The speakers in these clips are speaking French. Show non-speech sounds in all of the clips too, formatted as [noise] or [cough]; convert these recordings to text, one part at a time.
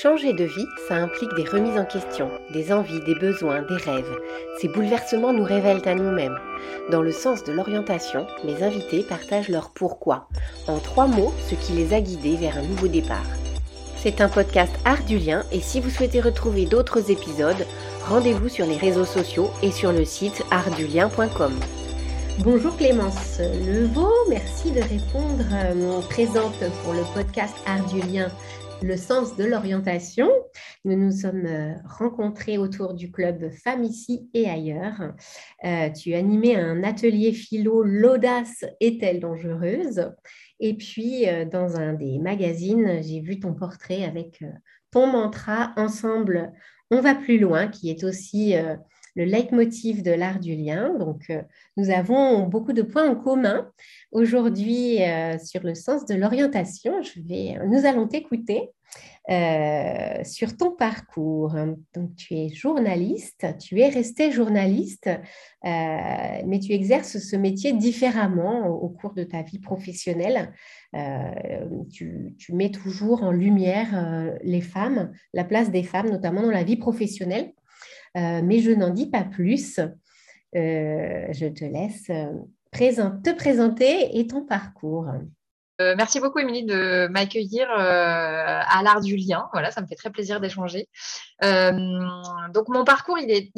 Changer de vie, ça implique des remises en question, des envies, des besoins, des rêves. Ces bouleversements nous révèlent à nous-mêmes. Dans le sens de l'orientation, mes invités partagent leur pourquoi, en trois mots, ce qui les a guidés vers un nouveau départ. C'est un podcast Art du lien et si vous souhaitez retrouver d'autres épisodes, rendez-vous sur les réseaux sociaux et sur le site artdulien.com. Bonjour Clémence Levaux, merci de répondre euh, présente pour le podcast Art du lien le sens de l'orientation. Nous nous sommes euh, rencontrés autour du club Femmes ici et ailleurs. Euh, tu animais un atelier philo L'audace est-elle dangereuse? Et puis, euh, dans un des magazines, j'ai vu ton portrait avec ton mantra Ensemble, on va plus loin, qui est aussi le leitmotiv de l'art du lien. Donc, nous avons beaucoup de points en commun. Aujourd'hui, sur le sens de l'orientation, nous allons t'écouter euh, sur ton parcours. Donc, tu es journaliste, tu es resté journaliste, euh, mais tu exerces ce métier différemment au, cours de ta vie professionnelle. Euh, tu, mets toujours en lumière les femmes, la place des femmes, notamment dans la vie professionnelle. Mais je n'en dis pas plus. je te laisse te présenter et ton parcours. Euh, merci beaucoup, Émilie, de m'accueillir euh, à l'art du lien. Voilà, ça me fait très plaisir d'échanger. Euh, donc, mon parcours, il est.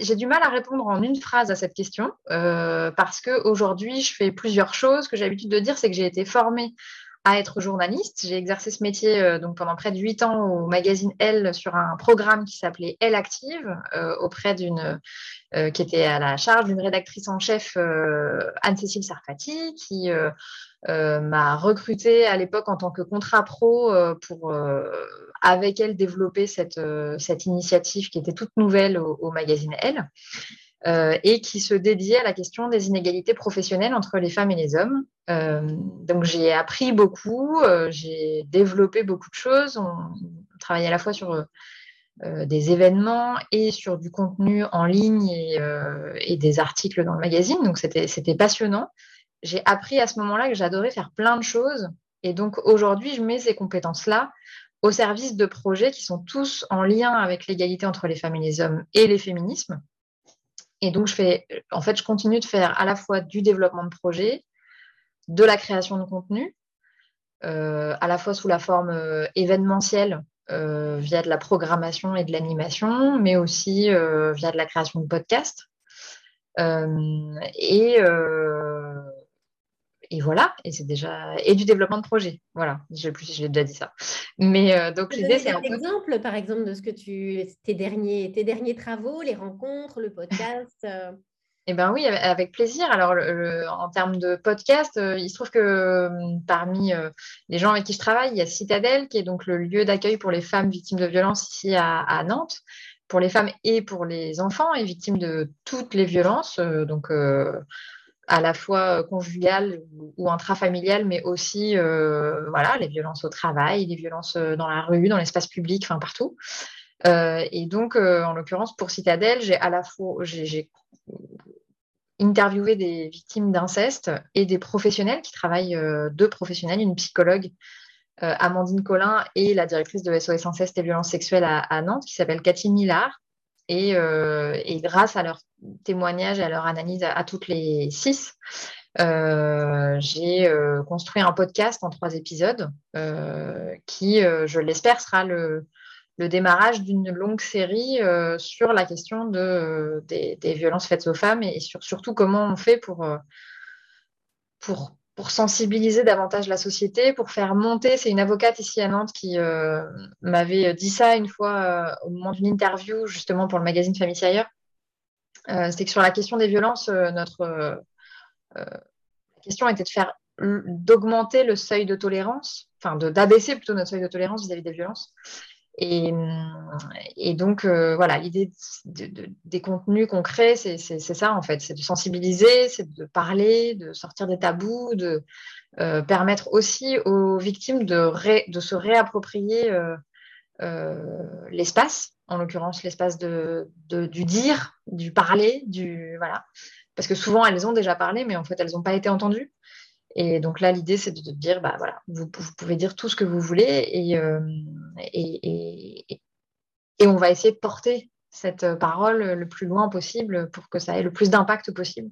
J'ai du mal à répondre en une phrase à cette question parce qu'aujourd'hui, je fais plusieurs choses. Ce que j'ai l'habitude de dire, c'est que j'ai été formée à être journaliste. J'ai exercé ce métier donc pendant près de huit ans au magazine Elle sur un programme qui s'appelait Elle Active auprès d'une qui était à la charge d'une rédactrice en chef Anne-Cécile Sarfati qui euh, m'a recruté à l'époque en tant que contrat pro euh, pour euh, avec elle développer cette, cette initiative qui était toute nouvelle au, magazine Elle et qui se dédiait à la question des inégalités professionnelles entre les femmes et les hommes. donc j'ai appris beaucoup, j'ai développé beaucoup de choses. On, travaillait à la fois sur des événements et sur du contenu en ligne et, et, des articles dans le magazine. Donc c'était passionnant j'ai appris à ce moment-là que j'adorais faire plein de choses. Et donc aujourd'hui, je mets ces compétences-là au service de projets qui sont tous en lien avec l'égalité entre les femmes et les hommes et les féminismes. Et donc, je fais, en fait, je continue de faire à la fois du développement de projets, de la création de contenu, euh, à la fois sous la forme euh, événementielle, euh, via de la programmation et de l'animation, mais aussi via de la création de podcasts. et et voilà, et c'est déjà et du développement de projet. Voilà, je plus j'ai déjà dit ça. Mais euh, donc l'idée c'est un exemple par exemple de ce que tu tes derniers tes derniers travaux, les rencontres, le podcast. Euh? Eh bien oui, avec plaisir. Alors, en termes de podcast, euh, il se trouve que parmi les gens avec qui je travaille, il y a Citadel, qui est donc le lieu d'accueil pour les femmes victimes de violences ici à, à, Nantes, pour les femmes et pour les enfants et victimes de toutes les violences. donc, à la fois euh, conjugales ou intrafamiliales, mais aussi euh, voilà, les violences au travail, les violences euh, dans la rue, dans l'espace public, enfin partout. et donc, en l'occurrence, pour Citadel, j'ai à la fois j'ai interviewé des victimes d'inceste et des professionnels qui travaillent, deux professionnels, une psychologue, Amandine Collin, et la directrice de SOS Inceste et Violences Sexuelles à, à Nantes, qui s'appelle Cathy Millard, euh, et, grâce à leur témoignage et à leur analyse à, toutes les six, euh, j'ai euh, construit un podcast en trois épisodes qui, je l'espère, sera le, démarrage d'une longue série sur la question de, des, violences faites aux femmes et, sur, surtout comment on fait pour, pour pour sensibiliser davantage la société, pour faire monter. C'est une avocate ici à Nantes qui euh, m'avait dit ça une fois euh, au moment d'une interview, justement pour le magazine Famille ailleurs. Euh, C'était que sur la question des violences, notre la question était de faire d'augmenter le seuil de tolérance, enfin d'abaisser plutôt notre seuil de tolérance vis-à-vis des violences. Et, et, donc, voilà, l'idée des contenus crée, c'est ça en fait, c'est de sensibiliser, c'est de parler, de sortir des tabous, de permettre aussi aux victimes de, de se réapproprier l'espace, en l'occurrence l'espace de, du dire, du parler, du voilà, parce que souvent elles ont déjà parlé, mais en fait elles n'ont pas été entendues. Et donc là, l'idée, c'est de, dire, bah voilà, vous, pouvez dire tout ce que vous voulez. Et, et, et, on va essayer de porter cette parole le plus loin possible pour que ça ait le plus d'impact possible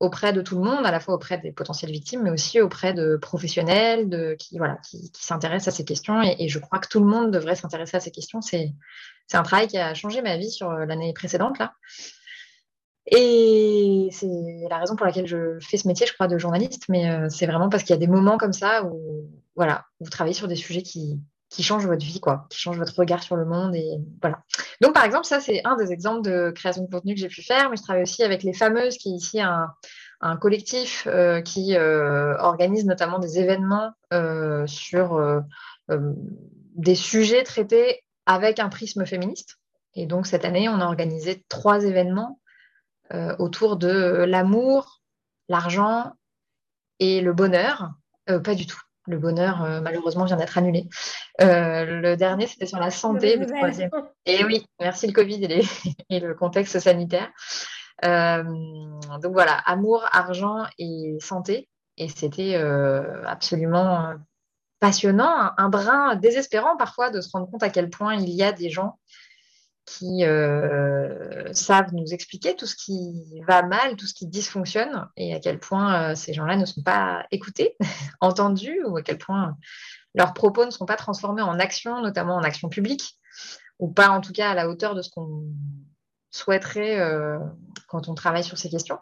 auprès de tout le monde, à la fois auprès des potentielles victimes, mais aussi auprès de professionnels de, qui, voilà, qui, s'intéressent à ces questions. Et, je crois que tout le monde devrait s'intéresser à ces questions. C'est, un travail qui a changé ma vie sur l'année précédente. Là. Et c'est la raison pour laquelle je fais ce métier, je crois, de journaliste. Mais euh, c'est vraiment parce qu'il y a des moments comme ça où voilà, vous travaillez sur des sujets qui, changent votre vie, quoi, qui changent votre regard sur le monde. Et voilà. Donc, par exemple, ça, c'est un des exemples de création de contenu que j'ai pu faire. Mais je travaille aussi avec Les Fameuses, qui est ici un, collectif euh, qui euh, organise notamment des événements sur des sujets traités avec un prisme féministe. Et donc, cette année, on a organisé trois événements autour de l'amour, l'argent et le bonheur. pas du tout le bonheur, euh, malheureusement, vient d'être annulé. Euh, le dernier, c'était sur la santé, le troisième. Et oui, merci le Covid [laughs] et, le contexte sanitaire. Euh, donc voilà, amour, argent et santé. Et c'était absolument passionnant, un, brin désespérant parfois de se rendre compte à quel point il y a des gens qui euh, savent nous expliquer tout ce qui va mal, tout ce qui dysfonctionne, et à quel point euh, ces gens-là ne sont pas écoutés, [laughs] entendus, ou à quel point leurs propos ne sont pas transformés en action, notamment en action publique, ou pas en tout cas à la hauteur de ce qu'on souhaiterait euh, quand on travaille sur ces questions.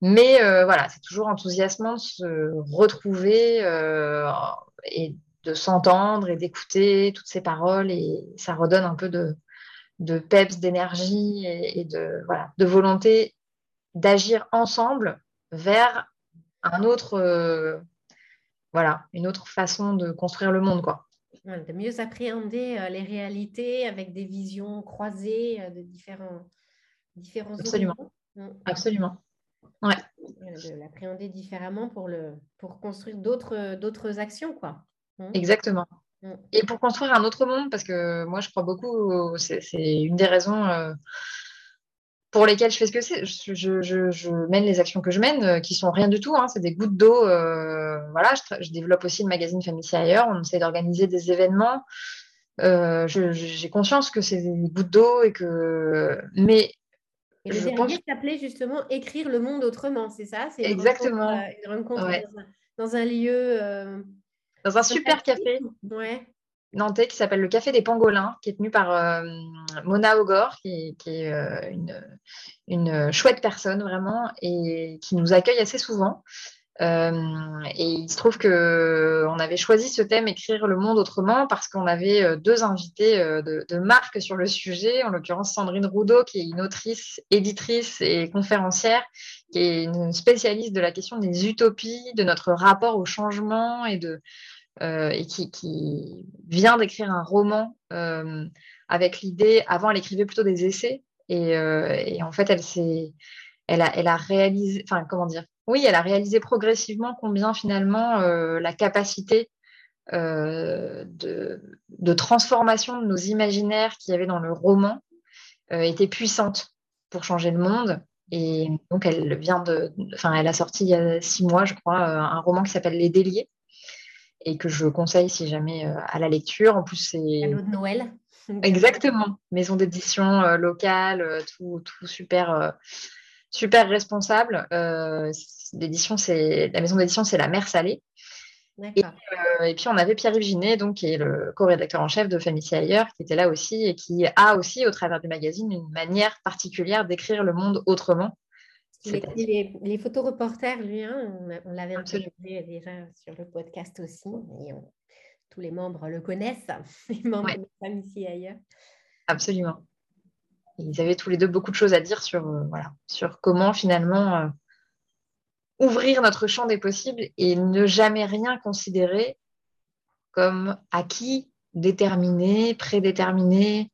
Mais voilà, c'est toujours enthousiasmant de se retrouver et de s'entendre et d'écouter toutes ces paroles, et ça redonne un peu de, de peps, d'énergie et, de, voilà, de volonté d'agir ensemble vers un autre, euh, voilà, une autre façon de construire le monde, quoi. De mieux appréhender euh, les réalités avec des visions croisées euh, de différents, différents Absolument. Mm. Absolument. Ouais. De l'appréhender différemment pour, le, pour construire d'autres, d'autres actions, quoi. Mm. Exactement. Mm. Et pour construire un autre monde, parce que moi je crois beaucoup, c'est une des raisons euh, pour lesquelles je fais ce que c'est. Je, mène les actions que je mène, euh, qui sont rien du tout, hein, c'est des gouttes d'eau. Euh, voilà, je, développe aussi le magazine Famille ailleurs, on essaie d'organiser des événements. J'ai conscience que c'est des gouttes d'eau et que. Mais et le dernier s'appelait justement Écrire le monde autrement, c'est ça? Exactement. une rencontre dans, un, lieu dans un super café nantais qui s'appelle le Café des Pangolins, qui est tenu par euh, Mona Ogor, qui, est euh, une, chouette personne vraiment et qui nous accueille assez souvent. Euh, et il se trouve qu'on avait choisi ce thème Écrire le monde autrement parce qu'on avait deux invités de, de, marque sur le sujet, en l'occurrence Sandrine Roudot, qui est une autrice, éditrice et conférencière, qui est une spécialiste de la question des utopies, de notre rapport au changement et de, euh, et qui, vient d'écrire un roman euh, avec l'idée, avant elle écrivait plutôt des essais, et, euh, en fait elle elle a, réalisé, comment dire, oui, elle a réalisé progressivement combien finalement la capacité de, de, transformation de nos imaginaires qu'il y avait dans le roman était puissante pour changer le monde. Et donc, elle vient de, enfin, elle a sorti il y a six mois, je crois, un roman qui s'appelle Les Déliés, et que je conseille si jamais euh, à la lecture. En plus, c'est. Cadeau de Noël. [laughs] Exactement. Maison d'édition euh, locale, euh, tout, tout, super, super responsable. l'édition, c'est la maison d'édition, c'est la Mère Salée. Et, et, puis on avait Pierre-Yves Ginet, donc, qui est le co-rédacteur en chef de Famille ailleurs, qui était là aussi et qui a aussi, au travers du magazine, une manière particulière d'écrire le monde autrement. Les, les, photoreporters, lui, hein, on, l'avait interviewé déjà sur le podcast aussi, et tous les membres le connaissent, [laughs] les membres de la famille ailleurs. Absolument. ils avaient tous les deux beaucoup de choses à dire sur, euh, voilà, sur comment finalement euh, ouvrir notre champ des possibles et ne jamais rien considérer comme acquis, déterminé, prédéterminé.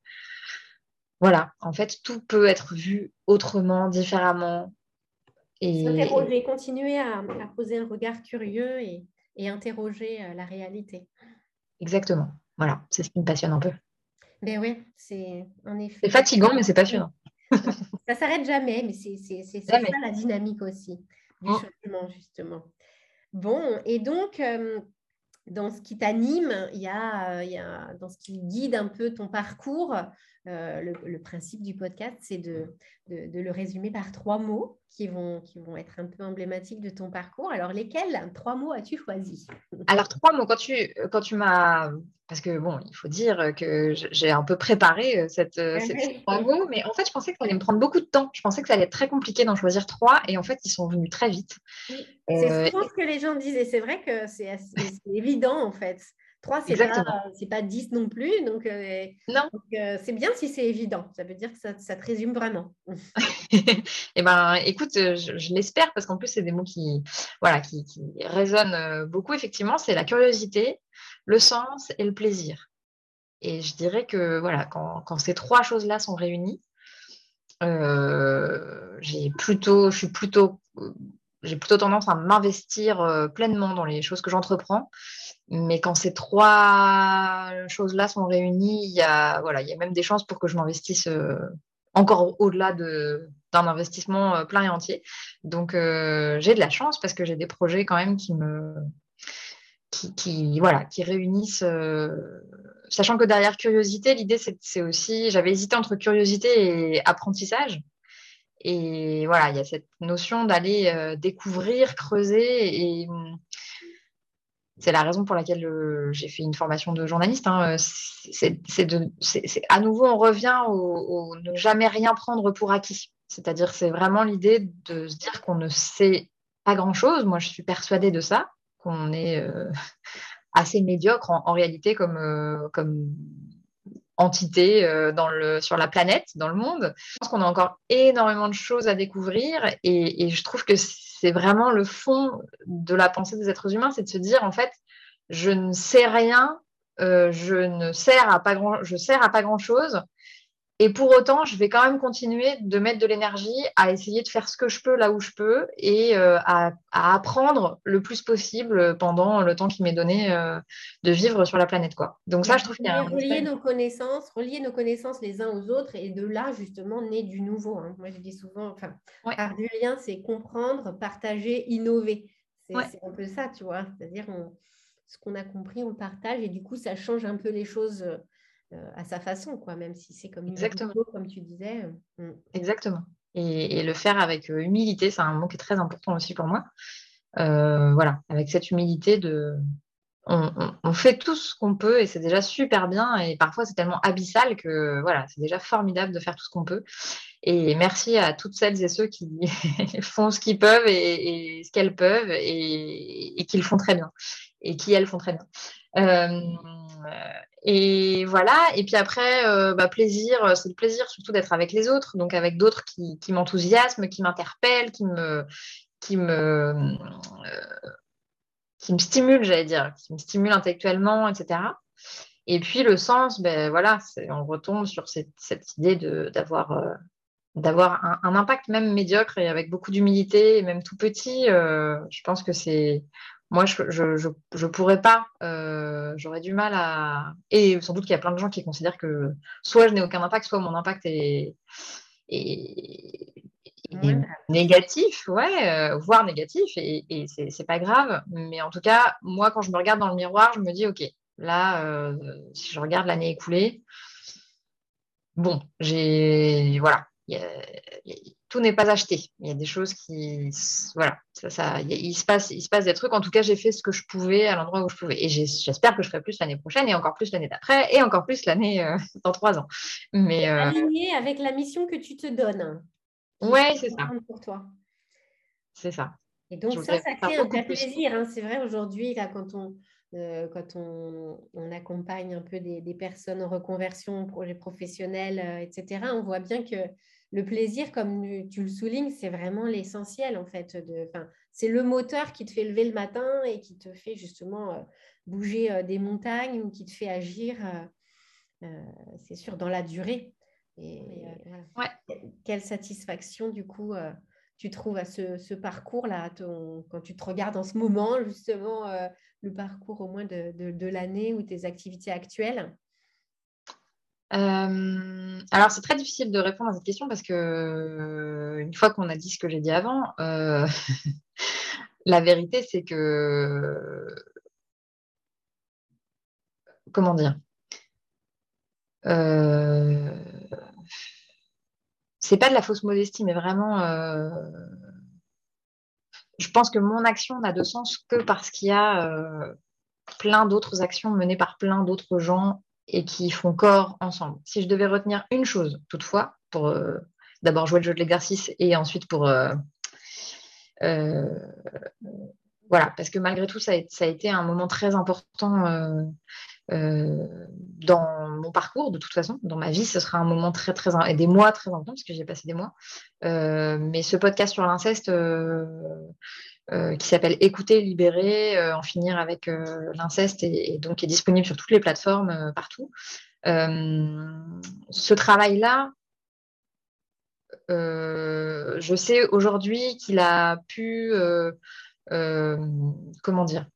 Voilà, en fait, tout peut être vu autrement, différemment, et... continuer à, poser un regard curieux et, interroger euh, la réalité. Exactement. Voilà, c'est ce qui me passionne un peu. Ben oui, c'est en effet. C'est fatigant, mais c'est passionnant. [laughs] ça s'arrête jamais, mais c'est ça la dynamique aussi du mm. changement, justement. Bon, et donc, euh, dans ce qui t'anime, il y, a, il y a dans ce qui guide un peu ton parcours. Euh, le, principe du podcast, c'est de, de, le résumer par trois mots qui vont, qui vont être un peu emblématiques de ton parcours. Alors, lesquels trois mots as-tu choisi? Alors, trois mots, quand tu, quand tu m'as parce que bon, il faut dire que j'ai un peu préparé euh, cette, euh, [laughs] ces trois mots, mais en fait, je pensais que ça allait me prendre beaucoup de temps. Je pensais que ça allait être très compliqué d'en choisir trois, et en fait, ils sont venus très vite. c'est euh, souvent ce que les gens disent, et c'est vrai que c'est évident en fait. Trois, c'est pas, pas dix non plus, donc non. c'est bien si c'est évident. Ça veut dire que ça, ça te résume vraiment. [laughs] eh ben, écoute, je, l'espère parce qu'en plus, c'est des mots qui, voilà, qui, qui résonnent beaucoup. Effectivement, c'est la curiosité, le sens et le plaisir. Et je dirais que voilà, quand, ces trois choses-là sont réunies, euh, j'ai plutôt, je suis plutôt, j'ai plutôt tendance à m'investir euh, pleinement dans les choses que j'entreprends. Mais quand ces trois choses-là sont réunies, il y a, voilà, il y a même des chances pour que je m'investisse euh, encore au-delà d'un investissement plein et entier. Donc, j'ai de la chance parce que j'ai des projets quand même qui me, qui, voilà, qui réunissent. Euh, sachant que derrière curiosité, l'idée c'est aussi, j'avais hésité entre curiosité et apprentissage. Et voilà, il y a cette notion d'aller euh, découvrir, creuser. Et hum, c'est la raison pour laquelle euh, j'ai fait une formation de journaliste. Hein. C'est à nouveau, on revient au, ne jamais rien prendre pour acquis. C'est-à-dire, c'est vraiment l'idée de se dire qu'on ne sait pas grand-chose. Moi, je suis persuadée de ça qu'on est euh, assez médiocre en, réalité comme, euh, comme entité euh, sur la planète, dans le monde. Je pense qu'on a encore énormément de choses à découvrir et, je trouve que c'est vraiment le fond de la pensée des êtres humains, c'est de se dire en fait, je ne sais rien, je ne sers à pas grand, je sers à pas grand chose. Et pour autant, je vais quand même continuer de mettre de l'énergie à essayer de faire ce que je peux là où je peux et euh, à, apprendre le plus possible pendant le temps qui m'est donné euh, de vivre sur la planète. Quoi. Donc ça, je trouve qu'il y a un relier nos connaissances, relier nos connaissances les uns aux autres et de là, justement, naît du nouveau. Hein. Moi, je dis souvent, enfin, par du lien, c'est comprendre, partager, innover. C'est un peu ça, tu vois. C'est-à-dire, ce qu'on a compris, on partage et du coup, ça change un peu les choses euh, à sa façon, quoi, même si c'est comme Exactement. comme tu disais. Euh, mm. Exactement. Et, le faire avec euh, humilité, c'est un mot qui est très important aussi pour moi. voilà, avec cette humilité de, on, fait tout ce qu'on peut et c'est déjà super bien. Et parfois, c'est tellement abyssal que voilà, c'est déjà formidable de faire tout ce qu'on peut. Et merci à toutes celles et ceux qui [laughs] font ce qu'ils peuvent et, ce qu'elles peuvent et, et, qui le font très bien et qui elles font très bien. Et voilà, et puis après, euh, bah, plaisir, euh, c'est le plaisir surtout d'être avec les autres, donc avec d'autres qui, m'enthousiasment, qui m'interpellent, qui me, qui me, euh, qui me stimulent, j'allais dire, qui me stimulent intellectuellement, etc. Et puis le sens, ben voilà, on retombe sur cette, cette idée d'avoir d'avoir un, un, impact même médiocre et avec beaucoup d'humilité, même tout petit. je pense que c'est moi, je je, je, pourrais pas. Euh, j'aurais du mal à. Et sans doute qu'il y a plein de gens qui considèrent que soit je n'ai aucun impact, soit mon impact est, négatif, ouais, euh, voire négatif, et, et c'est pas grave. Mais en tout cas, moi, quand je me regarde dans le miroir, je me dis, ok, là, euh, si je regarde l'année écoulée, bon, j'ai, voilà, tout n'est pas acheté. Il y a des choses qui, voilà, ça, il, se passe, il se passe des trucs. En tout cas, j'ai fait ce que je pouvais à l'endroit où je pouvais. Et j'espère que je ferai plus l'année prochaine et encore plus l'année d'après et encore plus l'année euh, dans trois ans. Mais euh, aligné avec la mission que tu te donnes. Ouais, c'est ça. Pour toi. C'est ça. Et donc ça, ça crée un plaisir. Hein. C'est vrai aujourd'hui là quand on euh, quand on, accompagne un peu des, personnes en reconversion, projet professionnel, etc. On voit bien que le plaisir, comme tu le soulignes, c'est vraiment l'essentiel en fait. De, c'est le moteur qui te fait lever le matin et qui te fait justement euh, bouger euh, des montagnes ou qui te fait agir, euh, c'est sûr, dans la durée. Et, quelle satisfaction du coup tu trouves à ce, parcours-là, quand tu te regardes en ce moment, justement, le parcours au moins de l'année ou tes activités actuelles? Euh, alors, c'est très difficile de répondre à cette question parce que, euh, une fois qu'on a dit ce que j'ai dit avant, euh, [laughs] la vérité, c'est que comment dire c'est pas de la fausse modestie, mais vraiment, je pense que mon action n'a de sens que parce qu'il y a plein d'autres actions menées par plein d'autres gens et qui font corps ensemble. Si je devais retenir une chose, toutefois, pour d'abord jouer le jeu de l'exercice et ensuite pour voilà, parce que malgré tout, ça a, été un moment très important euh, euh, dans mon parcours, de toute façon. Dans ma vie, ce sera un moment très, très, et des mois très importants, parce que j'ai passé des mois. Euh, mais ce podcast sur l'inceste, qui s'appelle Écouter, libérer, en finir avec l'inceste, et, donc est disponible sur toutes les plateformes partout. ce travail-là, je sais aujourd'hui qu'il a pu euh, comment dire,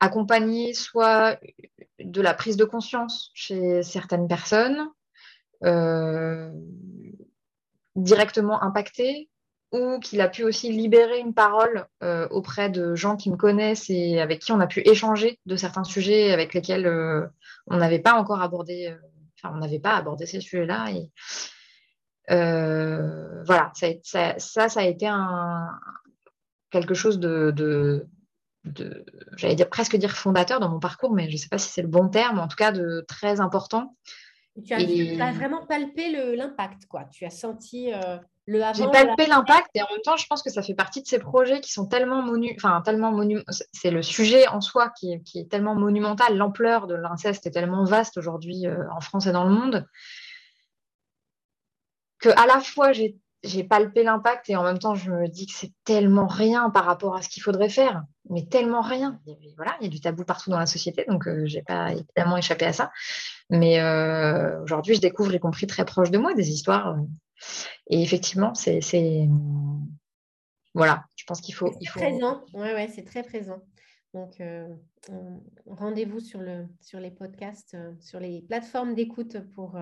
accompagner soit de la prise de conscience chez certaines personnes, euh, directement impactées, ou qu'il a pu aussi libérer une parole euh, auprès de gens qui me connaissent et avec qui on a pu échanger de certains sujets avec lesquels on n'avait pas encore abordé, enfin on n'avait pas abordé ces sujets-là. Et voilà, ça, ça, ça, a été un, quelque chose de, de, j'allais dire presque dire fondateur dans mon parcours, mais je ne sais pas si c'est le bon terme, en tout cas de très important. Tu as, vraiment palpé l'impact, quoi. Tu as senti euh, le avant. J'ai palpé l'impact et en même temps, je pense que ça fait partie de ces projets qui sont tellement monu, enfin tellement monu, c'est le sujet en soi qui est, qui est tellement monumental. L'ampleur de l'inceste est tellement vaste aujourd'hui euh, en France et dans le monde que à la fois j'ai j'ai palpé l'impact et en même temps, je me dis que c'est tellement rien par rapport à ce qu'il faudrait faire, mais tellement rien. voilà, il y a du tabou partout dans la société, donc je euh, j'ai pas évidemment échappé à ça. Mais euh, aujourd'hui, je découvre, y compris très proche de moi, des histoires. Euh, et effectivement, c'est, voilà, je pense qu'il faut, il faut. Présent, ouais, ouais, c'est très présent. Donc, rendez-vous sur le sur les podcasts, sur les plateformes d'écoute pour.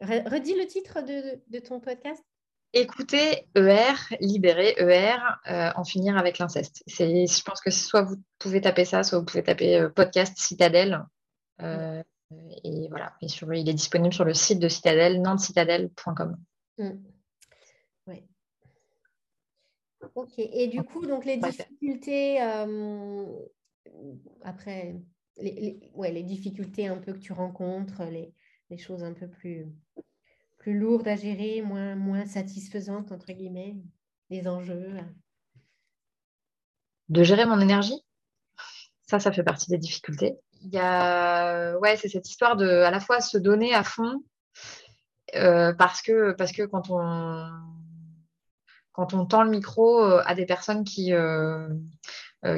redis le titre de ton podcast écouter ER, libérer ER, euh, en finir avec l'inceste. Je pense que soit vous pouvez taper ça, soit vous pouvez taper euh, podcast Citadelle. Euh, et voilà, et sur, il est disponible sur le site de Citadelle, nantecitadelle.com. Mm. Oui. Ok, et du coup, donc les difficultés, après, les, ouais, les difficultés un peu que tu rencontres, les, les choses un peu plus plus lourde à gérer, moins, moins satisfaisante, entre guillemets, les enjeux De gérer mon énergie, ça, ça fait partie des difficultés. Il y a, ouais, c'est cette histoire de à la fois se donner à fond, euh, parce, que, parce que quand on, quand on tend le micro euh, à des personnes qui, euh,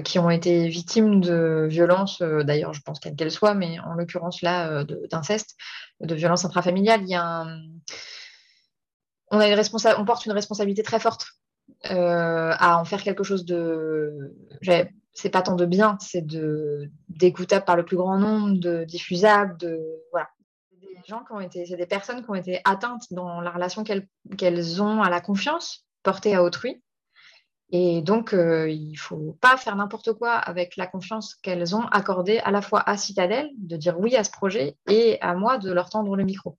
qui ont été victimes de violences, d'ailleurs, je pense quelles qu'elles soient, mais en l'occurrence là, d'inceste, de violence intrafamiliale, il y a on, a une on porte une responsabilité très forte euh, à en faire quelque chose de. C'est pas tant de bien, c'est de d'écoutable par le plus grand nombre, de diffusable, de voilà. Des gens qui ont été, c'est des personnes qui ont été atteintes dans la relation qu'elles ont à la confiance portée à autrui. Et donc, euh, il ne faut pas faire n'importe quoi avec la confiance qu'elles ont accordée à la fois à Citadel, de dire oui à ce projet, et à moi de leur tendre le micro.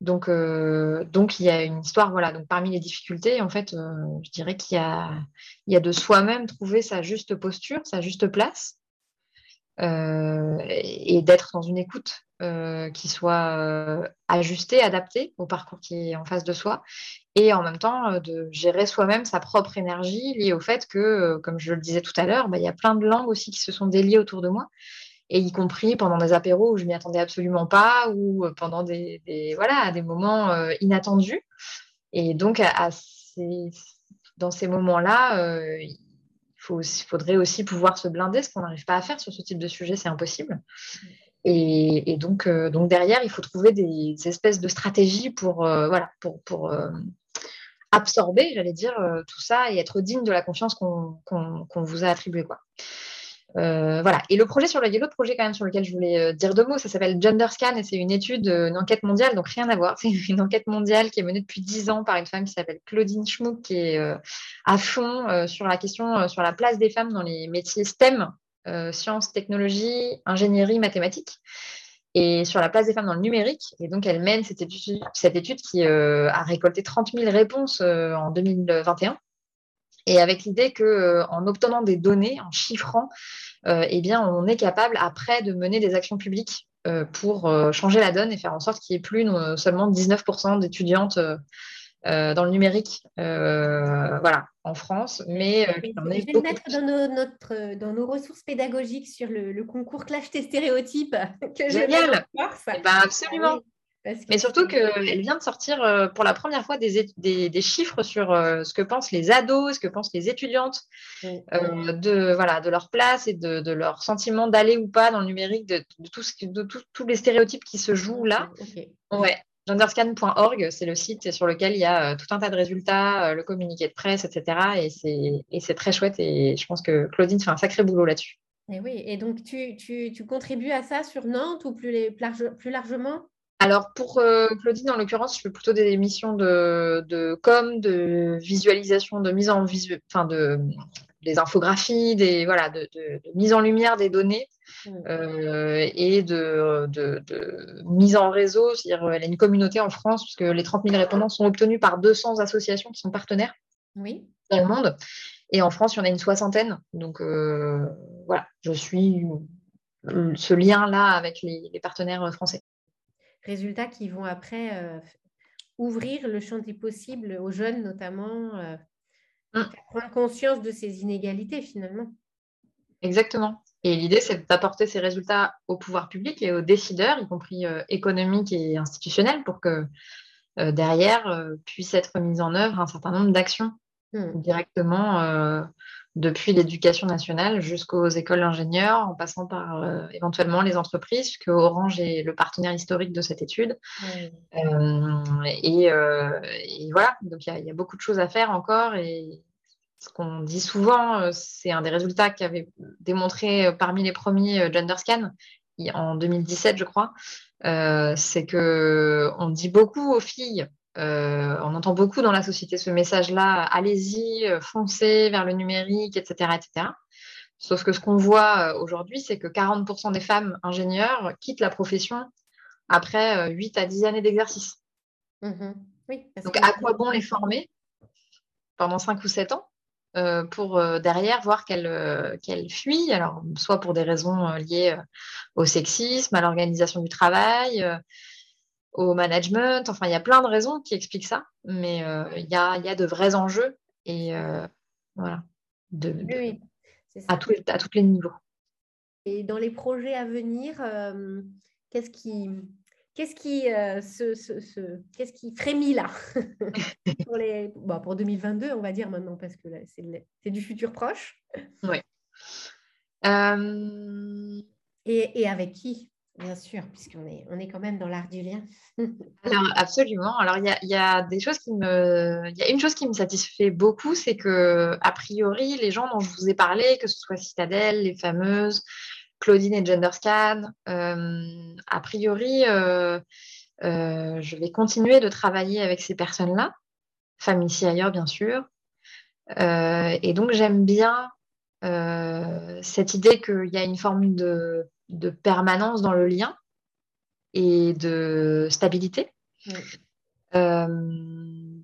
Donc, euh, il y a une histoire, voilà. Donc, parmi les difficultés, en fait, euh, je dirais qu'il y a de soi-même trouver sa juste posture, sa juste place, et d'être dans une écoute euh, qui soit euh, ajusté, adapté au parcours qui est en face de soi, et en même temps euh, de gérer soi-même sa propre énergie liée au fait que, comme je le disais tout à l'heure, bah, il y a plein de langues aussi qui se sont déliées autour de moi, et y compris pendant des apéros où je m'y attendais absolument pas, ou pendant des, voilà, des moments inattendus. Et donc, dans ces moments-là, il faudrait aussi pouvoir se blinder, ce qu'on n'arrive pas à faire sur ce type de sujet, c'est impossible. Et, donc, euh, donc derrière, il faut trouver des, espèces de stratégies pour, euh, voilà, pour, pour euh, absorber, j'allais dire, tout ça et être digne de la confiance qu'on vous a attribuée. Quoi. voilà. Et le projet sur le, projet quand même sur lequel je voulais dire deux mots, ça s'appelle Genderscan et c'est une étude, une enquête mondiale, donc rien à voir. [laughs] C'est une enquête mondiale qui est menée depuis dix ans par une femme qui s'appelle Claudine Schmuck, qui est à fond sur la question, sur la place des femmes dans les métiers STEM, euh, sciences, technologies, ingénierie, mathématiques. et sur la place des femmes dans le numérique. Et donc, elle mène cette étude, qui a récolté 30 000 réponses en 2021. Et avec l'idée qu'en obtenant des données, en chiffrant, eh bien, on est capable après de mener des actions publiques pour changer la donne et faire en sorte qu'il n'y ait plus seulement 19% d'étudiantes euh, dans le numérique, euh, voilà, en France, mais euh, je vais le mettre dans nos, notre, dans nos ressources pédagogiques sur le, concours Clash tes stéréotypes. [laughs] Que Génial eh ben, Absolument ah mais surtout qu'elle vient de sortir pour la première fois des, des, chiffres sur ce que pensent les ados, ce que pensent les étudiantes de, voilà, de leur place et de, de leur sentiment d'aller ou pas dans le numérique, de, tout ce, de tous les stéréotypes qui se jouent là. Ouais. Genderscan.org, c'est le site sur lequel il y a euh, tout un tas de résultats, euh, le communiqué de presse, etc. Et c'est très chouette et je pense que Claudine fait un sacré boulot là-dessus. Et oui, et donc tu, tu, tu, contribues à ça sur Nantes ou plus, les, plus largement? Alors pour euh, Claudine, en l'occurrence, je fais plutôt des missions de, de com, de visualisation, de mise en visu, enfin de des infographies, des voilà, de, de, mise en lumière des données. Euh, et de, mise en réseau. C'est-à-dire, elle a une communauté en France puisque les 30 000 répondants sont obtenus par 200 associations qui sont partenaires oui. dans le monde. Et en France, il y en a une soixantaine. Donc euh, voilà, je suis ce lien-là avec les, partenaires français. Résultats qui vont après euh, ouvrir le champ des possibles aux jeunes, notamment Mmh. Prendre conscience de ces inégalités finalement. Exactement. Et l'idée, c'est d'apporter ces résultats au pouvoir public et aux décideurs, y compris euh, économiques et institutionnels, pour que euh, derrière euh, puisse être mise en œuvre un certain nombre d'actions mmh. directement depuis l'éducation nationale jusqu'aux écoles d'ingénieurs, en passant par éventuellement les entreprises, puisque Orange est le partenaire historique de cette étude. Et, voilà, donc il y, a beaucoup de choses à faire encore. Et ce qu'on dit souvent, c'est un des résultats qui avait démontré parmi les premiers Gender Scan en 2017, je crois. c'est que on dit beaucoup aux filles euh, on entend beaucoup dans la société ce message-là, allez-y, euh, foncez vers le numérique, etc. etc. Sauf que ce qu'on voit euh, aujourd'hui, c'est que 40% des femmes ingénieurs quittent la profession après 8 à 10 années d'exercice. Mmh Donc, à quoi bon les former pendant 5 ou 7 ans? Pour derrière voir qu'elles fuient, alors soit pour des raisons liées au sexisme, à l'organisation du travail, au management. Enfin, il y a plein de raisons qui expliquent ça, mais euh, il y, a, y, a, de vrais enjeux et euh, voilà, de, à, tous les, à tous les niveaux. Et dans les projets à venir, euh, qu'est-ce qui, qu'est-ce qui, qu'est-ce qui frémit là [laughs] pour, les, bon, pour 2022, on va dire maintenant, parce que c'est, du futur proche. Oui. Et, et, avec qui? Bien sûr, puisqu'on est, on est quand même dans l'art du lien. [laughs] Alors, absolument. Alors, il y a, des choses qui me. Il y a une chose qui me satisfait beaucoup, c'est que, a priori, les gens dont je vous ai parlé, que ce soit Citadelle, les fameuses, Claudine et Genderscan, euh, a priori, euh, euh, je vais continuer de travailler avec ces personnes-là, femmes ici ailleurs, bien sûr. et donc, j'aime bien cette idée qu'il y a une forme de de permanence dans le lien et de stabilité. Euh,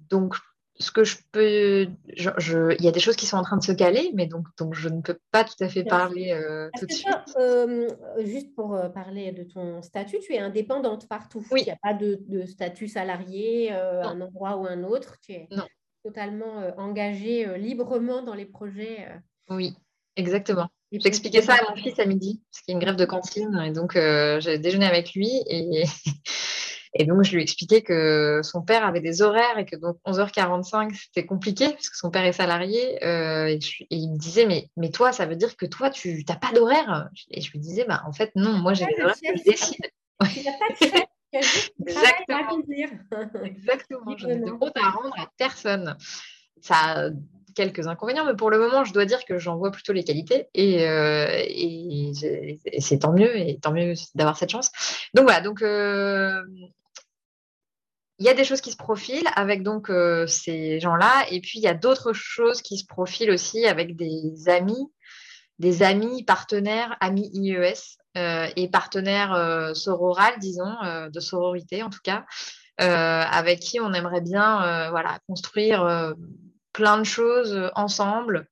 donc, ce que je peux, il y a des choses qui sont en train de se caler, mais donc, donc je ne peux pas tout à fait parler euh, tout de suite. Euh, juste pour parler de ton statut, tu es indépendante partout. Oui. Il n'y a pas de, statut salarié un endroit ou un autre. Tu es totalement engagée librement dans les projets. Oui, exactement. J'ai expliqué ça à mon fils à midi, parce qu'il y a une grève de cantine, et donc euh, j'ai déjeuné avec lui, et, [laughs] et donc je lui ai expliqué que son père avait des horaires, et que donc 11h45, c'était compliqué, parce que son père est salarié, euh, et, il me disait, mais, mais toi, ça veut dire que toi, tu n'as pas d'horaire? Et je lui disais, bah, en fait, non, moi, j'ai des horaires que je décide. [laughs] Il n'y a pas de chef. Exactement. [laughs] Exactement. Je n'ai de compte à rendre à personne. Ça quelques inconvénients, mais pour le moment, je dois dire que j'en vois plutôt les qualités et, euh, c'est tant mieux et tant mieux d'avoir cette chance. Donc voilà, donc euh, il y a des choses qui se profilent avec donc euh, ces gens-là, et puis il y a d'autres choses qui se profilent aussi avec des amis des amis, partenaires, amis IES et partenaires sororal, disons, de sororité en tout cas, avec qui on aimerait bien voilà, construire plein de choses ensemble.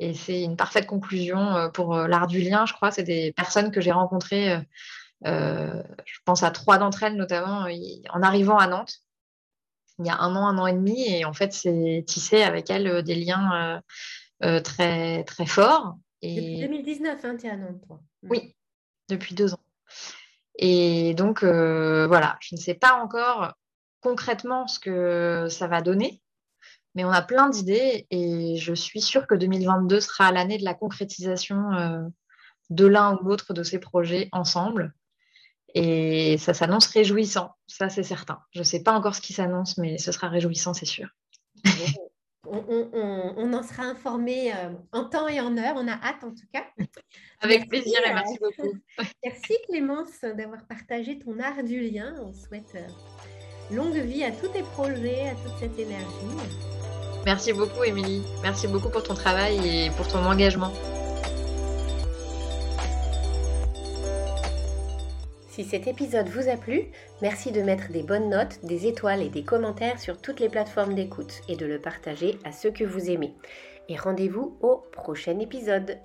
Et c'est une parfaite conclusion pour l'art du lien, je crois. C'est des personnes que j'ai rencontrées, je pense à trois d'entre elles notamment, en arrivant à Nantes il y a un an, un an et demi. Et en fait, c'est tissé avec elles des liens très, très forts. Et... Depuis 2019, hein, tu es à Nantes, toi. Oui, depuis deux ans. Et donc, voilà, je ne sais pas encore concrètement ce que ça va donner, mais on a plein d'idées et je suis sûre que 2022 sera l'année de la concrétisation euh, de l'un ou l'autre de ces projets ensemble. Et ça s'annonce réjouissant, ça c'est certain. Je ne sais pas encore ce qui s'annonce, mais ce sera réjouissant, c'est sûr. [laughs] On, en sera informé euh, en temps et en heure. On a hâte en tout cas. Avec plaisir et merci euh, beaucoup. [laughs] Merci Clémence d'avoir partagé ton art du lien. On souhaite longue vie à tous tes projets, à toute cette énergie. Merci beaucoup, Émilie. Merci beaucoup pour ton travail et pour ton engagement. Si cet épisode vous a plu, merci de mettre des bonnes notes, des étoiles et des commentaires sur toutes les plateformes d'écoute et de le partager à ceux que vous aimez. Et rendez-vous au prochain épisode.